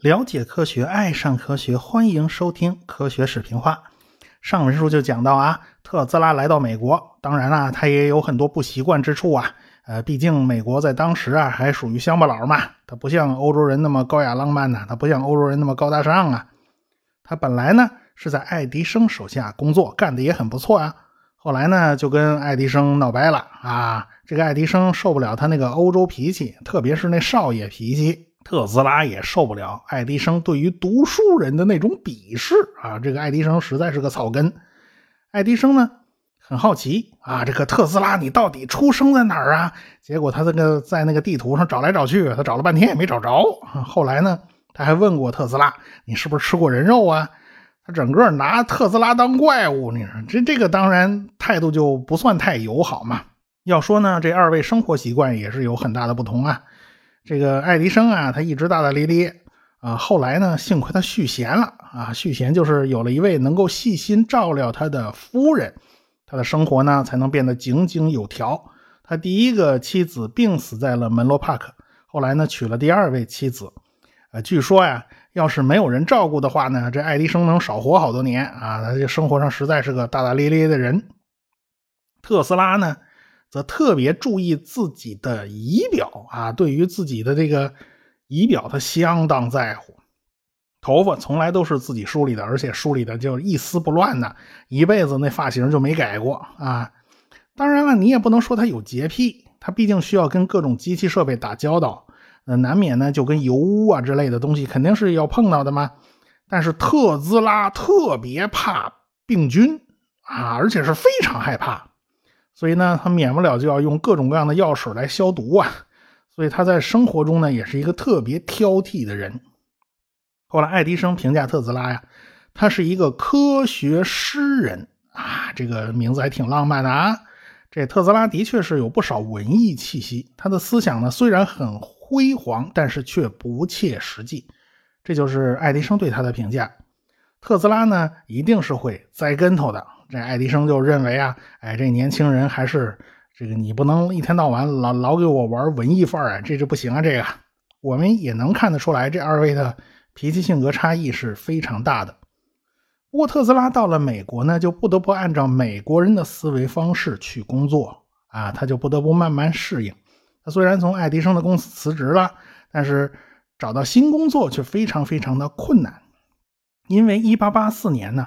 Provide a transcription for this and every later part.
了解科学，爱上科学，欢迎收听科学视频化。上文书就讲到啊，特斯拉来到美国，当然啦，他也有很多不习惯之处啊。呃，毕竟美国在当时啊，还属于乡巴佬嘛，他不像欧洲人那么高雅浪漫呐，他不像欧洲人那么高大上啊。他本来呢是在爱迪生手下工作，干的也很不错啊。后来呢就跟爱迪生闹掰了啊，这个爱迪生受不了他那个欧洲脾气，特别是那少爷脾气。特斯拉也受不了爱迪生对于读书人的那种鄙视啊！这个爱迪生实在是个草根。爱迪生呢很好奇啊，这个特斯拉你到底出生在哪儿啊？结果他这个在那个地图上找来找去，他找了半天也没找着。后来呢，他还问过特斯拉，你是不是吃过人肉啊？他整个拿特斯拉当怪物，你说这这个当然态度就不算太友好嘛。要说呢，这二位生活习惯也是有很大的不同啊。这个爱迪生啊，他一直大大咧咧啊。后来呢，幸亏他续弦了啊，续弦就是有了一位能够细心照料他的夫人，他的生活呢才能变得井井有条。他第一个妻子病死在了门罗帕克，后来呢娶了第二位妻子。呃，据说呀，要是没有人照顾的话呢，这爱迪生能少活好多年啊。他这生活上实在是个大大咧咧的人。特斯拉呢？则特别注意自己的仪表啊，对于自己的这个仪表，他相当在乎。头发从来都是自己梳理的，而且梳理的就一丝不乱的，一辈子那发型就没改过啊。当然了，你也不能说他有洁癖，他毕竟需要跟各种机器设备打交道，呃，难免呢就跟油污啊之类的东西肯定是要碰到的嘛。但是特斯拉特别怕病菌啊，而且是非常害怕。所以呢，他免不了就要用各种各样的药水来消毒啊。所以他在生活中呢，也是一个特别挑剔的人。后来爱迪生评价特斯拉呀，他是一个科学诗人啊，这个名字还挺浪漫的啊。这特斯拉的确是有不少文艺气息，他的思想呢虽然很辉煌，但是却不切实际。这就是爱迪生对他的评价。特斯拉呢，一定是会栽跟头的。这爱迪生就认为啊，哎，这年轻人还是这个，你不能一天到晚老老给我玩文艺范儿啊，这就不行啊。这个我们也能看得出来，这二位的脾气性格差异是非常大的。不过特斯拉到了美国呢，就不得不按照美国人的思维方式去工作啊，他就不得不慢慢适应。虽然从爱迪生的公司辞职了，但是找到新工作却非常非常的困难，因为1884年呢。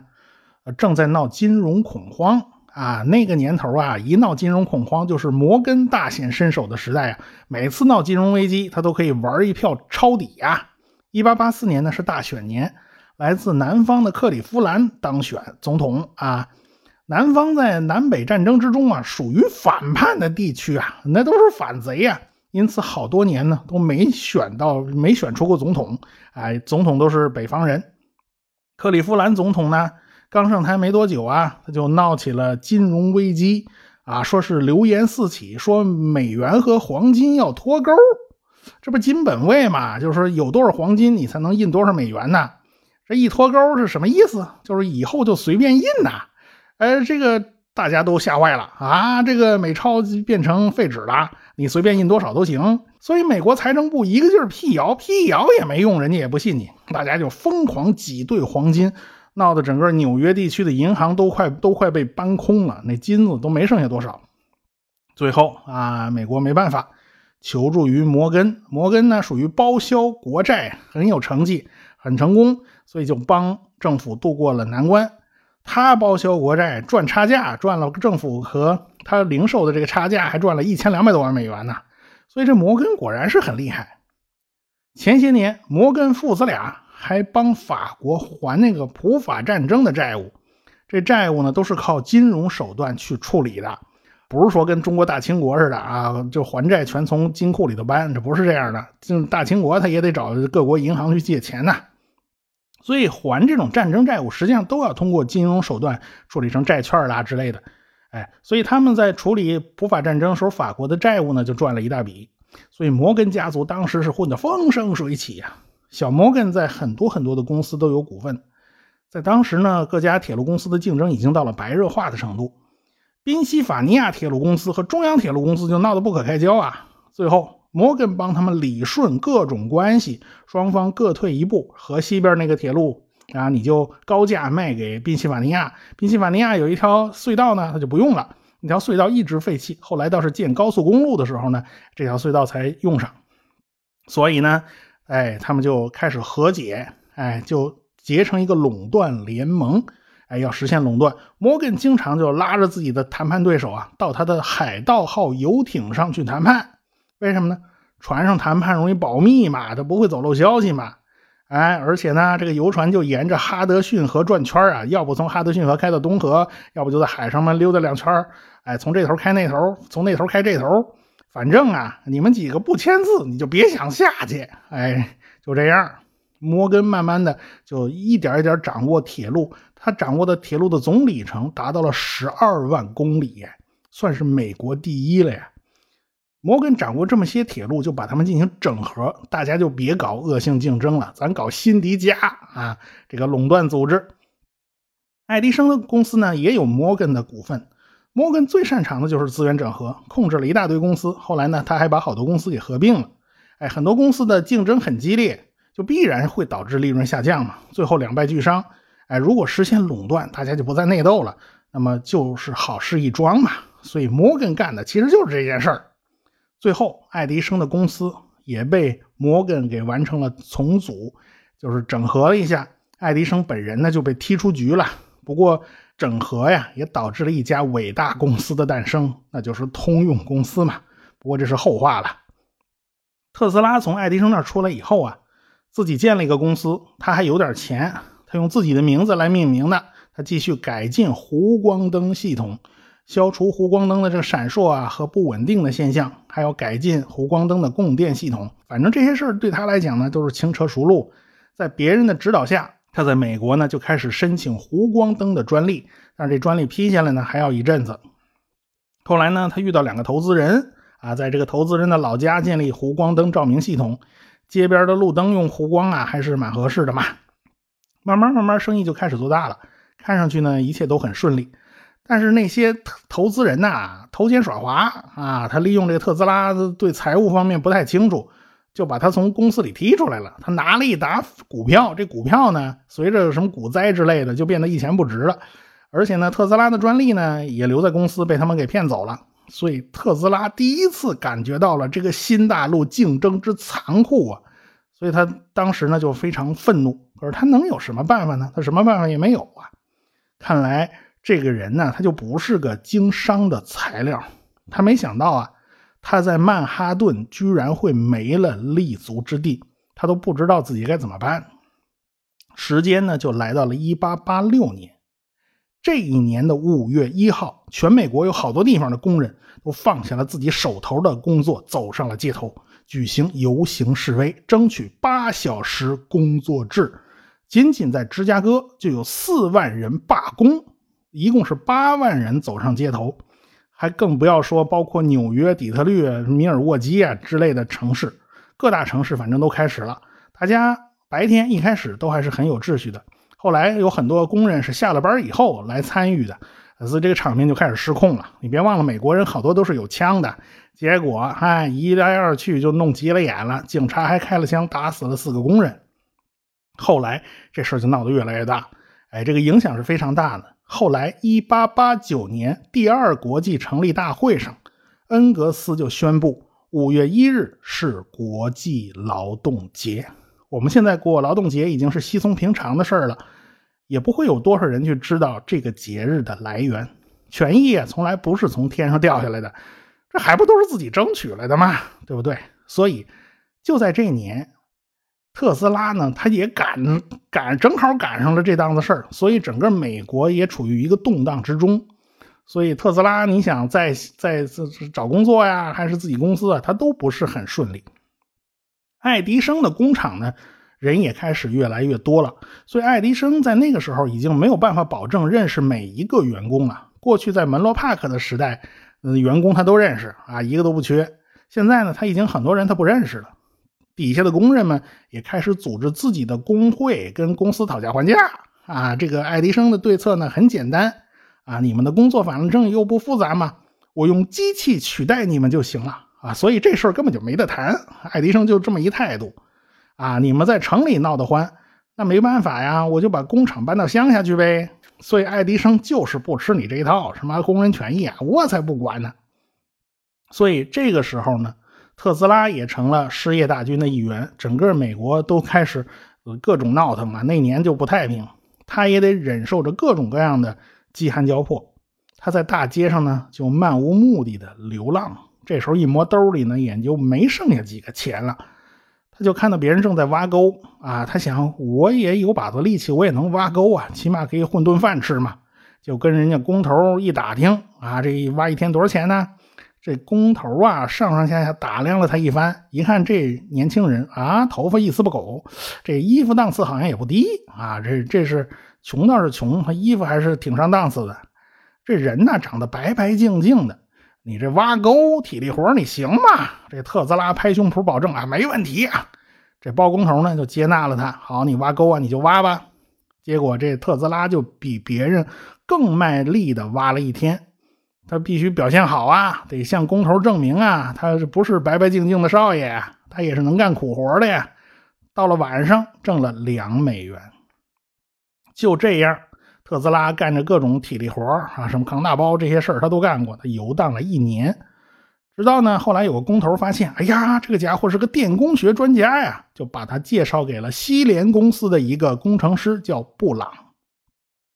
正在闹金融恐慌啊！那个年头啊，一闹金融恐慌就是摩根大显身手的时代啊。每次闹金融危机，他都可以玩一票抄底呀。一八八四年呢是大选年，来自南方的克利夫兰当选总统啊。南方在南北战争之中啊，属于反叛的地区啊，那都是反贼呀。因此好多年呢都没选到，没选出过总统。哎，总统都是北方人。克利夫兰总统呢？刚上台没多久啊，他就闹起了金融危机啊，说是流言四起，说美元和黄金要脱钩，这不金本位嘛？就是说有多少黄金，你才能印多少美元呢？这一脱钩是什么意思？就是以后就随便印呐？哎，这个大家都吓坏了啊！这个美钞变成废纸了，你随便印多少都行。所以美国财政部一个劲儿辟谣，辟谣也没用，人家也不信你，大家就疯狂挤兑黄金。闹得整个纽约地区的银行都快都快被搬空了，那金子都没剩下多少。最后啊，美国没办法，求助于摩根。摩根呢属于包销国债，很有成绩，很成功，所以就帮政府渡过了难关。他包销国债赚差价，赚了政府和他零售的这个差价，还赚了一千两百多万美元呢。所以这摩根果然是很厉害。前些年，摩根父子俩。还帮法国还那个普法战争的债务，这债务呢都是靠金融手段去处理的，不是说跟中国大清国似的啊，就还债全从金库里头搬，这不是这样的。就大清国他也得找各国银行去借钱呐，所以还这种战争债务实际上都要通过金融手段处理成债券啦之类的。哎，所以他们在处理普法战争时候，法国的债务呢就赚了一大笔，所以摩根家族当时是混得风生水起呀。小摩根在很多很多的公司都有股份，在当时呢，各家铁路公司的竞争已经到了白热化的程度。宾夕法尼亚铁路公司和中央铁路公司就闹得不可开交啊。最后，摩根帮他们理顺各种关系，双方各退一步，和西边那个铁路啊，你就高价卖给宾夕法尼亚。宾夕法尼亚有一条隧道呢，他就不用了，那条隧道一直废弃。后来倒是建高速公路的时候呢，这条隧道才用上。所以呢，哎，他们就开始和解，哎，就结成一个垄断联盟，哎，要实现垄断。摩根经常就拉着自己的谈判对手啊，到他的海盗号游艇上去谈判。为什么呢？船上谈判容易保密嘛，他不会走漏消息嘛。哎，而且呢，这个游船就沿着哈德逊河转圈啊，要不从哈德逊河开到东河，要不就在海上面溜达两圈哎，从这头开那头，从那头开这头。反正啊，你们几个不签字，你就别想下去。哎，就这样，摩根慢慢的就一点一点掌握铁路，他掌握的铁路的总里程达到了十二万公里，算是美国第一了呀。摩根掌握这么些铁路，就把它们进行整合，大家就别搞恶性竞争了，咱搞辛迪加啊，这个垄断组织。爱迪生的公司呢，也有摩根的股份。摩根最擅长的就是资源整合，控制了一大堆公司。后来呢，他还把好多公司给合并了。哎，很多公司的竞争很激烈，就必然会导致利润下降嘛。最后两败俱伤。哎，如果实现垄断，大家就不再内斗了，那么就是好事一桩嘛。所以摩根干的其实就是这件事儿。最后，爱迪生的公司也被摩根给完成了重组，就是整合了一下。爱迪生本人呢就被踢出局了。不过。整合呀，也导致了一家伟大公司的诞生，那就是通用公司嘛。不过这是后话了。特斯拉从爱迪生那儿出来以后啊，自己建了一个公司，他还有点钱，他用自己的名字来命名的。他继续改进弧光灯系统，消除弧光灯的这个闪烁啊和不稳定的现象，还要改进弧光灯的供电系统。反正这些事儿对他来讲呢，都是轻车熟路。在别人的指导下。他在美国呢，就开始申请弧光灯的专利，但是这专利批下来呢，还要一阵子。后来呢，他遇到两个投资人啊，在这个投资人的老家建立弧光灯照明系统，街边的路灯用弧光啊，还是蛮合适的嘛。慢慢慢慢，生意就开始做大了，看上去呢，一切都很顺利。但是那些投资人呐，投钱耍滑啊，他利用这个特斯拉对财务方面不太清楚。就把他从公司里踢出来了。他拿了一沓股票，这股票呢，随着什么股灾之类的，就变得一钱不值了。而且呢，特斯拉的专利呢，也留在公司，被他们给骗走了。所以特斯拉第一次感觉到了这个新大陆竞争之残酷啊！所以他当时呢就非常愤怒。可是他能有什么办法呢？他什么办法也没有啊！看来这个人呢，他就不是个经商的材料。他没想到啊。他在曼哈顿居然会没了立足之地，他都不知道自己该怎么办。时间呢，就来到了1886年。这一年的5月1号，全美国有好多地方的工人都放下了自己手头的工作，走上了街头，举行游行示威，争取八小时工作制。仅仅在芝加哥就有4万人罢工，一共是8万人走上街头。还更不要说，包括纽约、底特律、米尔沃基啊之类的城市，各大城市反正都开始了。大家白天一开始都还是很有秩序的，后来有很多工人是下了班以后来参与的，所以这个场面就开始失控了。你别忘了，美国人好多都是有枪的，结果哎一来二去就弄急了眼了，警察还开了枪打死了四个工人。后来这事就闹得越来越大，哎，这个影响是非常大的。后来，一八八九年第二国际成立大会上，恩格斯就宣布五月一日是国际劳动节。我们现在过劳动节已经是稀松平常的事儿了，也不会有多少人去知道这个节日的来源。权益啊，从来不是从天上掉下来的，这还不都是自己争取来的吗？对不对？所以，就在这年。特斯拉呢，他也赶赶，正好赶上了这档子事儿，所以整个美国也处于一个动荡之中。所以特斯拉，你想在在找工作呀，还是自己公司啊，他都不是很顺利。爱迪生的工厂呢，人也开始越来越多了，所以爱迪生在那个时候已经没有办法保证认识每一个员工了。过去在门罗帕克的时代，嗯，员工他都认识啊，一个都不缺。现在呢，他已经很多人他不认识了。底下的工人们也开始组织自己的工会，跟公司讨价还价啊。这个爱迪生的对策呢很简单啊，你们的工作反正又不复杂嘛，我用机器取代你们就行了啊，所以这事儿根本就没得谈。爱迪生就这么一态度啊，你们在城里闹得欢，那没办法呀，我就把工厂搬到乡下去呗。所以爱迪生就是不吃你这一套，什么工人权益啊，我才不管呢。所以这个时候呢，特斯拉也成了失业大军的一员，整个美国都开始各种闹腾嘛。那年就不太平，他也得忍受着各种各样的饥寒交迫。他在大街上呢，就漫无目的的流浪。这时候一摸兜里呢，也就没剩下几个钱了。他就看到别人正在挖沟啊，他想我也有把子力气，我也能挖沟啊，起码可以混顿饭吃嘛。就跟人家工头一打听啊，这一挖一天多少钱呢？这工头啊，上上下下打量了他一番，一看这年轻人啊，头发一丝不苟，这衣服档次好像也不低啊。这这是穷倒是穷，他衣服还是挺上档次的。这人呢，长得白白净净的，你这挖沟体力活你行吗？这特斯拉拍胸脯保证啊，没问题啊。这包工头呢，就接纳了他。好，你挖沟啊，你就挖吧。结果这特斯拉就比别人更卖力的挖了一天。他必须表现好啊，得向工头证明啊，他不是白白净净的少爷，他也是能干苦活的呀。到了晚上，挣了两美元。就这样，特斯拉干着各种体力活啊，什么扛大包这些事儿他都干过。他游荡了一年，直到呢后来有个工头发现，哎呀，这个家伙是个电工学专家呀，就把他介绍给了西联公司的一个工程师，叫布朗。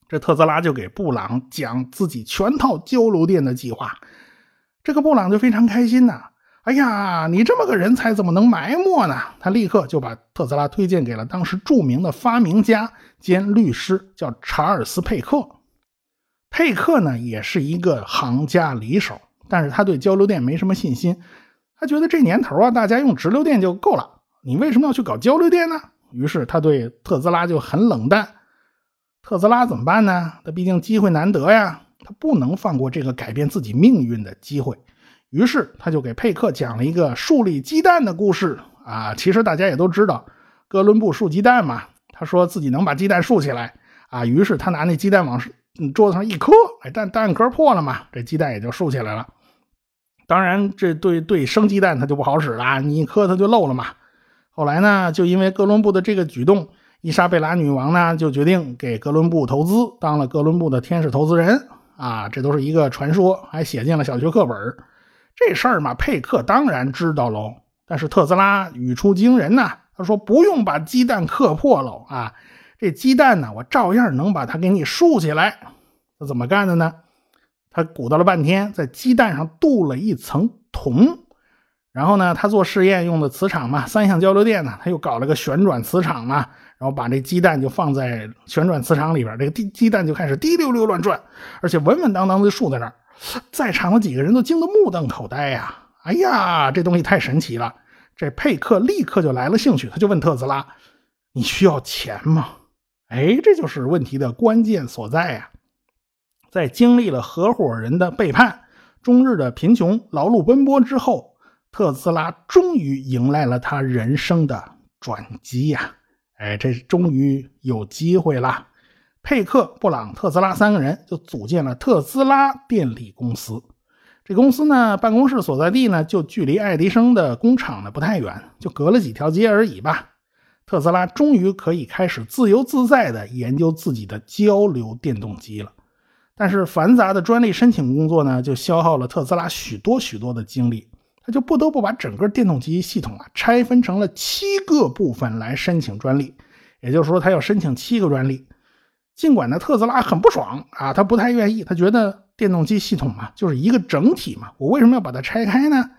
这特斯拉就给布朗讲自己全套交流电的计划，这个布朗就非常开心呐。哎呀，你这么个人才怎么能埋没呢？他立刻就把特斯拉推荐给了当时著名的发明家兼律师，叫查尔斯·佩克。佩克呢也是一个行家里手，但是他对交流电没什么信心。他觉得这年头啊，大家用直流电就够了，你为什么要去搞交流电呢？于是他对特斯拉就很冷淡。特斯拉怎么办呢？他毕竟机会难得呀，他不能放过这个改变自己命运的机会。于是他就给佩克讲了一个树立鸡蛋的故事啊。其实大家也都知道，哥伦布树鸡蛋嘛。他说自己能把鸡蛋竖起来啊。于是他拿那鸡蛋往桌子上一磕，哎，蛋蛋壳破了嘛，这鸡蛋也就竖起来了。当然，这对对生鸡蛋它就不好使了，你一磕它就漏了嘛。后来呢，就因为哥伦布的这个举动。伊莎贝拉女王呢，就决定给哥伦布投资，当了哥伦布的天使投资人啊，这都是一个传说，还写进了小学课本。这事儿嘛，佩克当然知道喽。但是特斯拉语出惊人呐，他说不用把鸡蛋磕破喽啊，这鸡蛋呢，我照样能把它给你竖起来。他怎么干的呢？他鼓捣了半天，在鸡蛋上镀了一层铜，然后呢，他做试验用的磁场嘛，三相交流电呢，他又搞了个旋转磁场嘛。然后把这鸡蛋就放在旋转磁场里边，这个鸡鸡蛋就开始滴溜溜乱转，而且稳稳当当的竖在那儿。在场的几个人都惊得目瞪口呆呀！哎呀，这东西太神奇了！这佩克立刻就来了兴趣，他就问特斯拉：“你需要钱吗？”哎，这就是问题的关键所在呀！在经历了合伙人的背叛、终日的贫穷、劳碌奔波之后，特斯拉终于迎来了他人生的转机呀！哎，这终于有机会了！佩克、布朗、特斯拉三个人就组建了特斯拉电力公司。这公司呢，办公室所在地呢，就距离爱迪生的工厂呢不太远，就隔了几条街而已吧。特斯拉终于可以开始自由自在地研究自己的交流电动机了。但是繁杂的专利申请工作呢，就消耗了特斯拉许多许多的精力。他就不得不把整个电动机系统啊拆分成了七个部分来申请专利，也就是说，他要申请七个专利。尽管呢，特斯拉很不爽啊，他不太愿意，他觉得电动机系统嘛就是一个整体嘛，我为什么要把它拆开呢？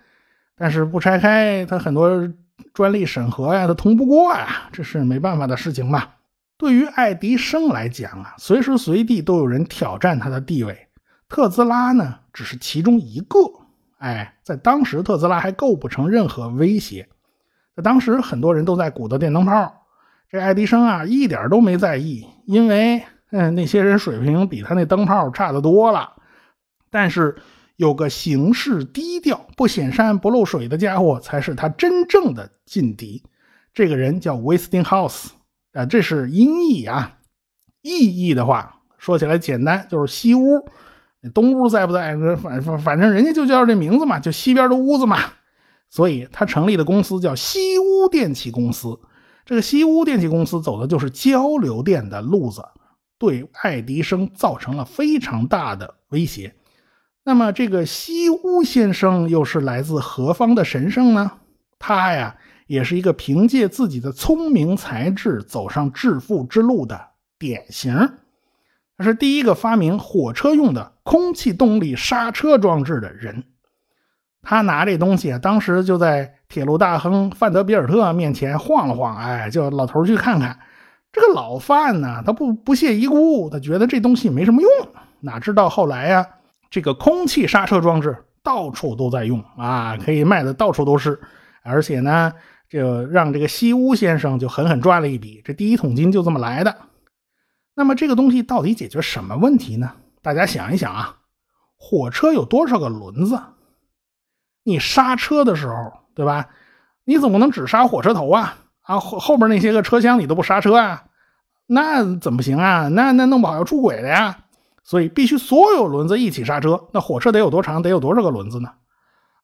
但是不拆开，他很多专利审核呀，他通不过呀，这是没办法的事情嘛。对于爱迪生来讲啊，随时随地都有人挑战他的地位，特斯拉呢只是其中一个。哎，在当时，特斯拉还构不成任何威胁。在当时，很多人都在鼓捣电灯泡，这爱迪生啊，一点都没在意，因为嗯，那些人水平比他那灯泡差得多了。但是，有个行事低调、不显山不漏水的家伙，才是他真正的劲敌。这个人叫 Westinghouse，啊，这是音译啊，意译的话。说起来简单，就是西屋。东屋在不在？反反反正人家就叫这名字嘛，就西边的屋子嘛。所以他成立的公司叫西屋电器公司。这个西屋电器公司走的就是交流电的路子，对爱迪生造成了非常大的威胁。那么这个西屋先生又是来自何方的神圣呢？他呀，也是一个凭借自己的聪明才智走上致富之路的典型。他是第一个发明火车用的空气动力刹车装置的人。他拿这东西啊，当时就在铁路大亨范德比尔特面前晃了晃，哎，叫老头去看看。这个老范呢，他不不屑一顾，他觉得这东西没什么用。哪知道后来呀，这个空气刹车装置到处都在用啊，可以卖的到处都是，而且呢，就让这个西屋先生就狠狠赚了一笔，这第一桶金就这么来的。那么这个东西到底解决什么问题呢？大家想一想啊，火车有多少个轮子？你刹车的时候，对吧？你总不能只刹火车头啊？啊，后后边那些个车厢你都不刹车啊？那怎么行啊？那那弄不好要出轨的呀！所以必须所有轮子一起刹车。那火车得有多长？得有多少个轮子呢？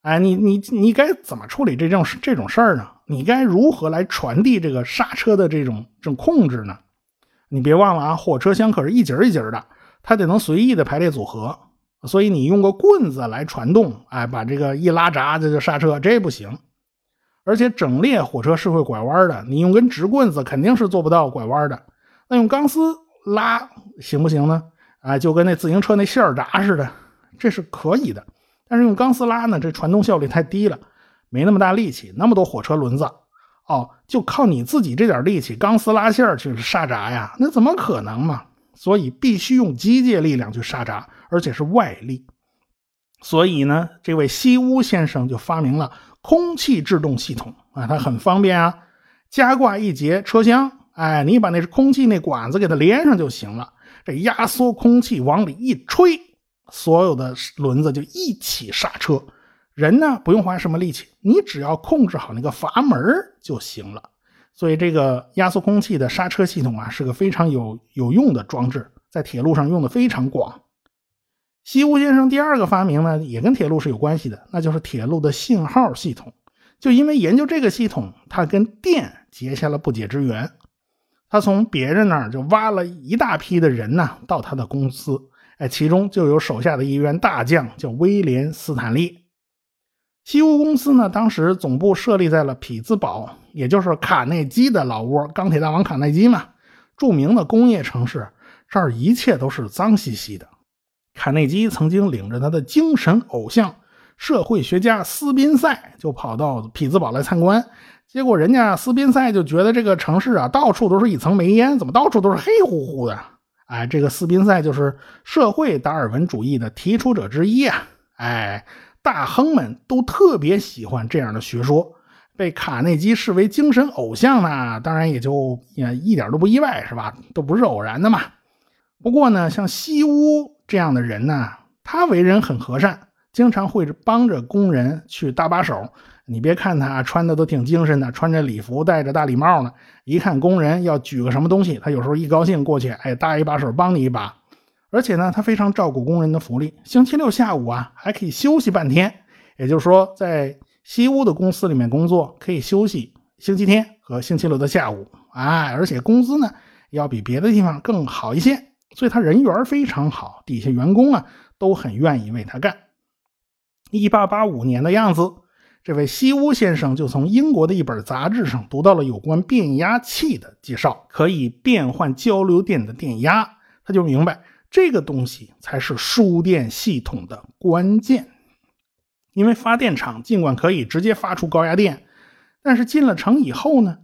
哎，你你你该怎么处理这种这种事儿呢？你该如何来传递这个刹车的这种这种控制呢？你别忘了啊，火车厢可是一节一节的，它得能随意的排列组合。所以你用个棍子来传动，哎，把这个一拉闸这就刹车，这不行。而且整列火车是会拐弯的，你用根直棍子肯定是做不到拐弯的。那用钢丝拉行不行呢？啊，就跟那自行车那线闸似的，这是可以的。但是用钢丝拉呢，这传动效率太低了，没那么大力气，那么多火车轮子，哦，就靠你自己这点力气，钢丝拉线去刹闸呀，那怎么可能嘛？所以必须用机械力量去刹闸。而且是外力，所以呢，这位西屋先生就发明了空气制动系统啊，它很方便啊，加挂一节车厢，哎，你把那空气那管子给它连上就行了，这压缩空气往里一吹，所有的轮子就一起刹车，人呢不用花什么力气，你只要控制好那个阀门就行了。所以这个压缩空气的刹车系统啊，是个非常有有用的装置，在铁路上用的非常广。西屋先生第二个发明呢，也跟铁路是有关系的，那就是铁路的信号系统。就因为研究这个系统，他跟电结下了不解之缘。他从别人那儿就挖了一大批的人呢，到他的公司，哎，其中就有手下的一员大将，叫威廉·斯坦利。西屋公司呢，当时总部设立在了匹兹堡，也就是卡内基的老窝，钢铁大王卡内基嘛，著名的工业城市。这儿一切都是脏兮兮的。卡内基曾经领着他的精神偶像、社会学家斯宾塞，就跑到匹兹堡来参观。结果人家斯宾塞就觉得这个城市啊，到处都是一层煤烟，怎么到处都是黑乎乎的？哎，这个斯宾塞就是社会达尔文主义的提出者之一啊！哎，大亨们都特别喜欢这样的学说，被卡内基视为精神偶像呢，当然也就也一点都不意外，是吧？都不是偶然的嘛。不过呢，像西屋。这样的人呢，他为人很和善，经常会帮着工人去搭把手。你别看他穿的都挺精神的，穿着礼服，戴着大礼帽呢。一看工人要举个什么东西，他有时候一高兴过去，哎，搭一把手，帮你一把。而且呢，他非常照顾工人的福利。星期六下午啊，还可以休息半天。也就是说，在西屋的公司里面工作可以休息星期天和星期六的下午。哎，而且工资呢，要比别的地方更好一些。所以他人缘非常好，底下员工啊都很愿意为他干。一八八五年的样子，这位西屋先生就从英国的一本杂志上读到了有关变压器的介绍，可以变换交流电的电压，他就明白这个东西才是输电系统的关键。因为发电厂尽管可以直接发出高压电，但是进了城以后呢，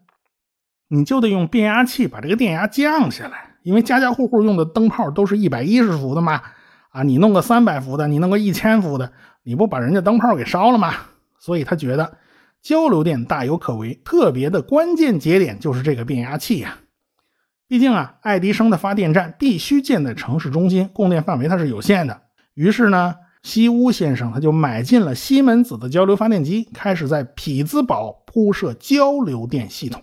你就得用变压器把这个电压降下来。因为家家户户用的灯泡都是一百一十伏的嘛，啊，你弄个三百伏的，你弄个一千伏的，你不把人家灯泡给烧了吗？所以他觉得交流电大有可为，特别的关键节点就是这个变压器呀。毕竟啊，爱迪生的发电站必须建在城市中心，供电范围它是有限的。于是呢，西屋先生他就买进了西门子的交流发电机，开始在匹兹堡铺设交流电系统。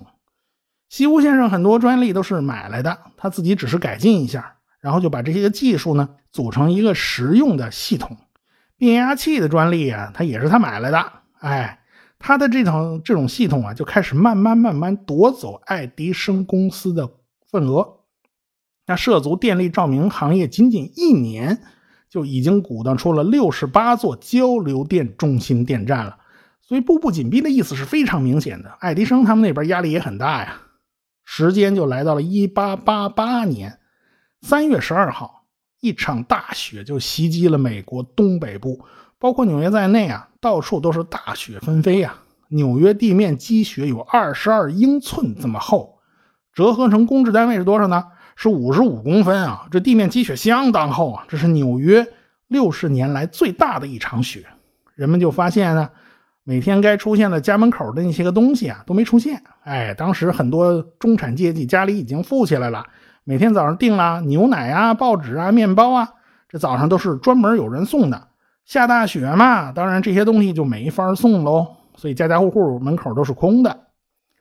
西屋先生很多专利都是买来的，他自己只是改进一下，然后就把这些个技术呢组成一个实用的系统。变压器的专利啊，他也是他买来的。哎，他的这套这种系统啊，就开始慢慢慢慢夺走爱迪生公司的份额。那涉足电力照明行业仅仅一年，就已经鼓捣出了六十八座交流电中心电站了。所以步步紧逼的意思是非常明显的。爱迪生他们那边压力也很大呀。时间就来到了一八八八年。三月十二号，一场大雪就袭击了美国东北部，包括纽约在内啊，到处都是大雪纷飞呀。纽约地面积雪有二十二英寸这么厚，折合成公制单位是多少呢？是五十五公分啊！这地面积雪相当厚啊，这是纽约六十年来最大的一场雪。人们就发现呢，每天该出现的家门口的那些个东西啊都没出现。哎，当时很多中产阶级家里已经富起来了。每天早上订了牛奶啊、报纸啊、面包啊，这早上都是专门有人送的。下大雪嘛，当然这些东西就没法送喽，所以家家户户门口都是空的。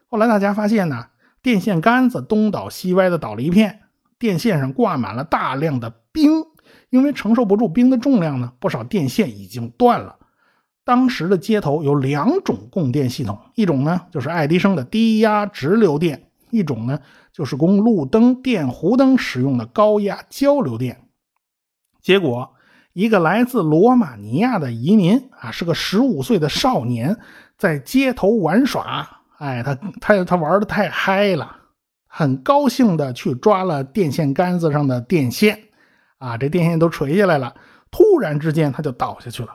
后来大家发现呢，电线杆子东倒西歪的倒了一片，电线上挂满了大量的冰，因为承受不住冰的重量呢，不少电线已经断了。当时的街头有两种供电系统，一种呢就是爱迪生的低压直流电，一种呢。就是供路灯、电弧灯使用的高压交流电。结果，一个来自罗马尼亚的移民啊，是个十五岁的少年，在街头玩耍。哎，他他他玩的太嗨了，很高兴的去抓了电线杆子上的电线。啊，这电线都垂下来了。突然之间，他就倒下去了。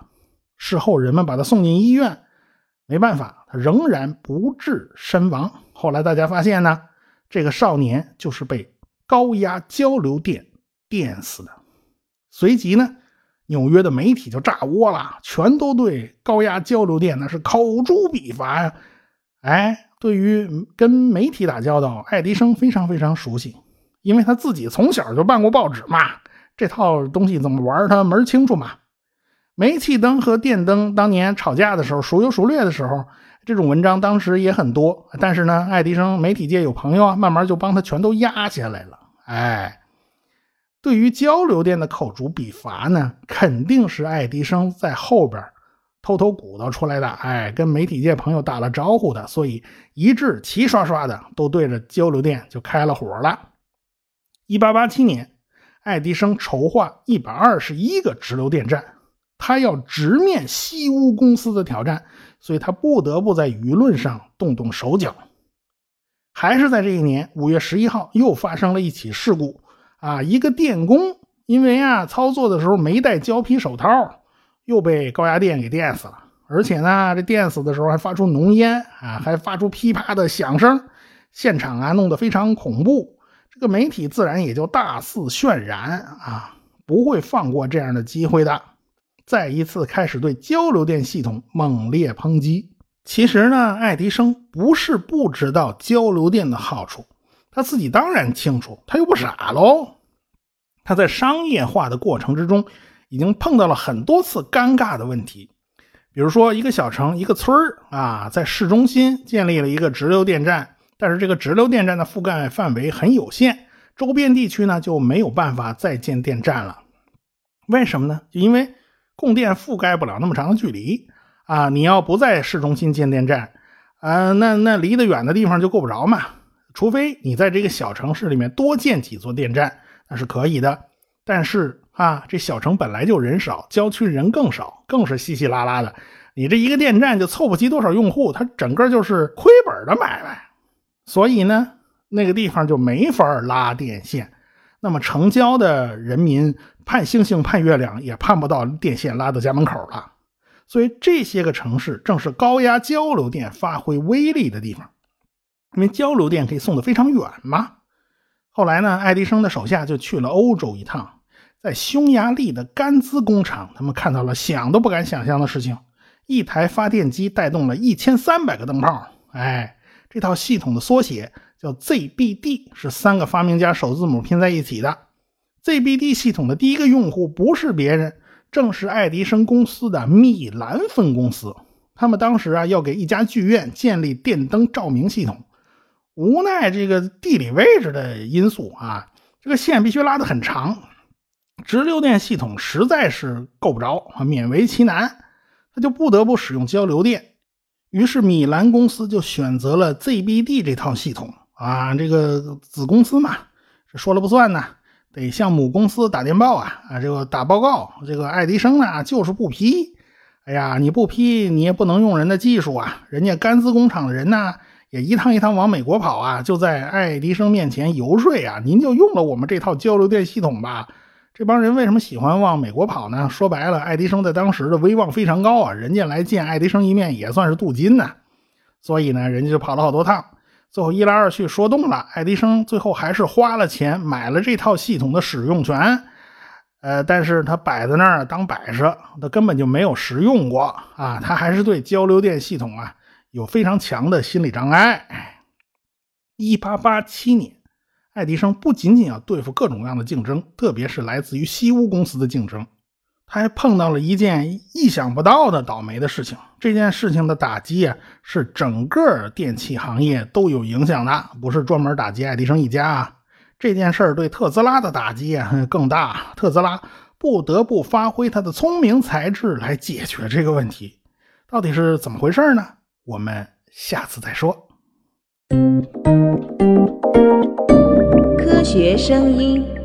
事后，人们把他送进医院，没办法，他仍然不治身亡。后来大家发现呢。这个少年就是被高压交流电电死的。随即呢，纽约的媒体就炸窝了，全都对高压交流电那是口诛笔伐呀。哎，对于跟媒体打交道，爱迪生非常非常熟悉，因为他自己从小就办过报纸嘛，这套东西怎么玩他门清楚嘛。煤气灯和电灯当年吵架的时候，孰优孰劣的时候。这种文章当时也很多，但是呢，爱迪生媒体界有朋友啊，慢慢就帮他全都压下来了。哎，对于交流电的口诛笔伐呢，肯定是爱迪生在后边偷偷鼓捣出来的。哎，跟媒体界朋友打了招呼的，所以一致齐刷刷的都对着交流电就开了火了。一八八七年，爱迪生筹划一百二十一个直流电站。他要直面西屋公司的挑战，所以他不得不在舆论上动动手脚。还是在这一年五月十一号，又发生了一起事故啊！一个电工因为啊操作的时候没戴胶皮手套，又被高压电给电死了。而且呢，这电死的时候还发出浓烟啊，还发出噼啪的响声，现场啊弄得非常恐怖。这个媒体自然也就大肆渲染啊，不会放过这样的机会的。再一次开始对交流电系统猛烈抨击。其实呢，爱迪生不是不知道交流电的好处，他自己当然清楚，他又不傻喽。他在商业化的过程之中，已经碰到了很多次尴尬的问题。比如说，一个小城、一个村儿啊，在市中心建立了一个直流电站，但是这个直流电站的覆盖范围很有限，周边地区呢就没有办法再建电站了。为什么呢？就因为。供电覆盖不了那么长的距离啊！你要不在市中心建电站，啊，那那离得远的地方就够不着嘛。除非你在这个小城市里面多建几座电站，那是可以的。但是啊，这小城本来就人少，郊区人更少，更是稀稀拉拉的。你这一个电站就凑不齐多少用户，它整个就是亏本的买卖。所以呢，那个地方就没法拉电线。那么城郊的人民盼星星盼月亮，也盼不到电线拉到家门口了。所以这些个城市正是高压交流电发挥威力的地方，因为交流电可以送得非常远嘛。后来呢，爱迪生的手下就去了欧洲一趟，在匈牙利的甘孜工厂，他们看到了想都不敢想象的事情：一台发电机带动了一千三百个灯泡。哎，这套系统的缩写。叫 ZBD 是三个发明家首字母拼在一起的。ZBD 系统的第一个用户不是别人，正是爱迪生公司的米兰分公司。他们当时啊要给一家剧院建立电灯照明系统，无奈这个地理位置的因素啊，这个线必须拉得很长，直流电系统实在是够不着啊，勉为其难，他就不得不使用交流电。于是米兰公司就选择了 ZBD 这套系统啊，这个子公司嘛，这说了不算呢，得向母公司打电报啊啊，这个打报告，这个爱迪生呢就是不批。哎呀，你不批，你也不能用人的技术啊，人家甘孜工厂的人呢也一趟一趟往美国跑啊，就在爱迪生面前游说啊，您就用了我们这套交流电系统吧。这帮人为什么喜欢往美国跑呢？说白了，爱迪生在当时的威望非常高啊，人家来见爱迪生一面也算是镀金呢。所以呢，人家就跑了好多趟，最后一来二去说动了，爱迪生最后还是花了钱买了这套系统的使用权。呃，但是他摆在那儿当摆设，他根本就没有实用过啊，他还是对交流电系统啊有非常强的心理障碍。一八八七年。爱迪生不仅仅要对付各种各样的竞争，特别是来自于西屋公司的竞争，他还碰到了一件意想不到的倒霉的事情。这件事情的打击啊，是整个电器行业都有影响的，不是专门打击爱迪生一家啊。这件事儿对特斯拉的打击啊更大，特斯拉不得不发挥他的聪明才智来解决这个问题。到底是怎么回事呢？我们下次再说。科学声音。